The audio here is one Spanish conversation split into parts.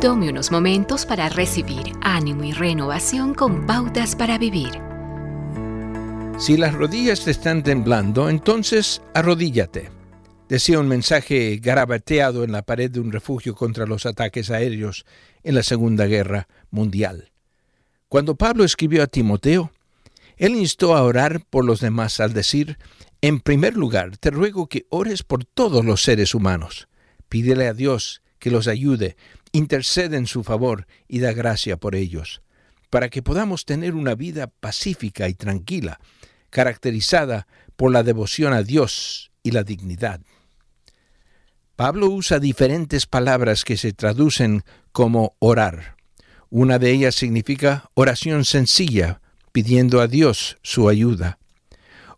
Tome unos momentos para recibir ánimo y renovación con pautas para vivir. Si las rodillas te están temblando, entonces arrodíllate. Decía un mensaje garabateado en la pared de un refugio contra los ataques aéreos en la Segunda Guerra Mundial. Cuando Pablo escribió a Timoteo, él instó a orar por los demás al decir, en primer lugar, te ruego que ores por todos los seres humanos. Pídele a Dios que los ayude, intercede en su favor y da gracia por ellos, para que podamos tener una vida pacífica y tranquila, caracterizada por la devoción a Dios y la dignidad. Pablo usa diferentes palabras que se traducen como orar. Una de ellas significa oración sencilla, pidiendo a Dios su ayuda.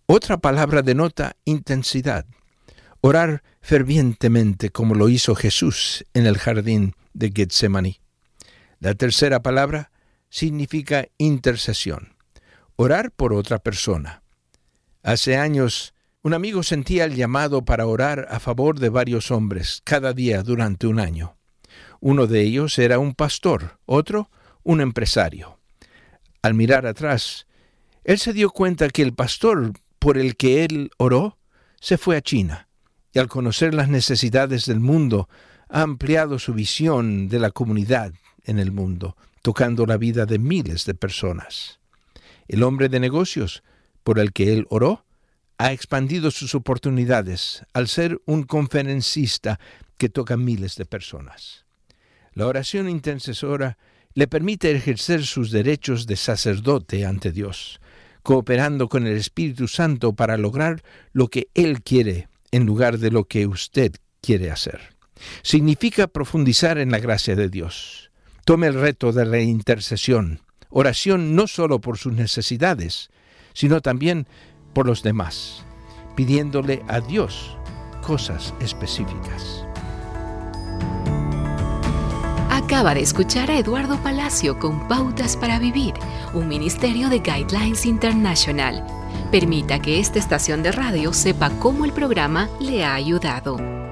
Otra palabra denota intensidad. Orar fervientemente como lo hizo Jesús en el jardín de Getsemaní. La tercera palabra significa intercesión. Orar por otra persona. Hace años, un amigo sentía el llamado para orar a favor de varios hombres cada día durante un año. Uno de ellos era un pastor, otro un empresario. Al mirar atrás, él se dio cuenta que el pastor por el que él oró se fue a China, y al conocer las necesidades del mundo, ha ampliado su visión de la comunidad en el mundo, tocando la vida de miles de personas. El hombre de negocios por el que él oró ha expandido sus oportunidades al ser un conferencista que toca miles de personas. La oración intercesora le permite ejercer sus derechos de sacerdote ante Dios, cooperando con el Espíritu Santo para lograr lo que Él quiere en lugar de lo que usted quiere hacer. Significa profundizar en la gracia de Dios. Tome el reto de la intercesión, oración no solo por sus necesidades, sino también por los demás, pidiéndole a Dios cosas específicas. Acaba de escuchar a Eduardo Palacio con Pautas para Vivir, un ministerio de Guidelines International. Permita que esta estación de radio sepa cómo el programa le ha ayudado.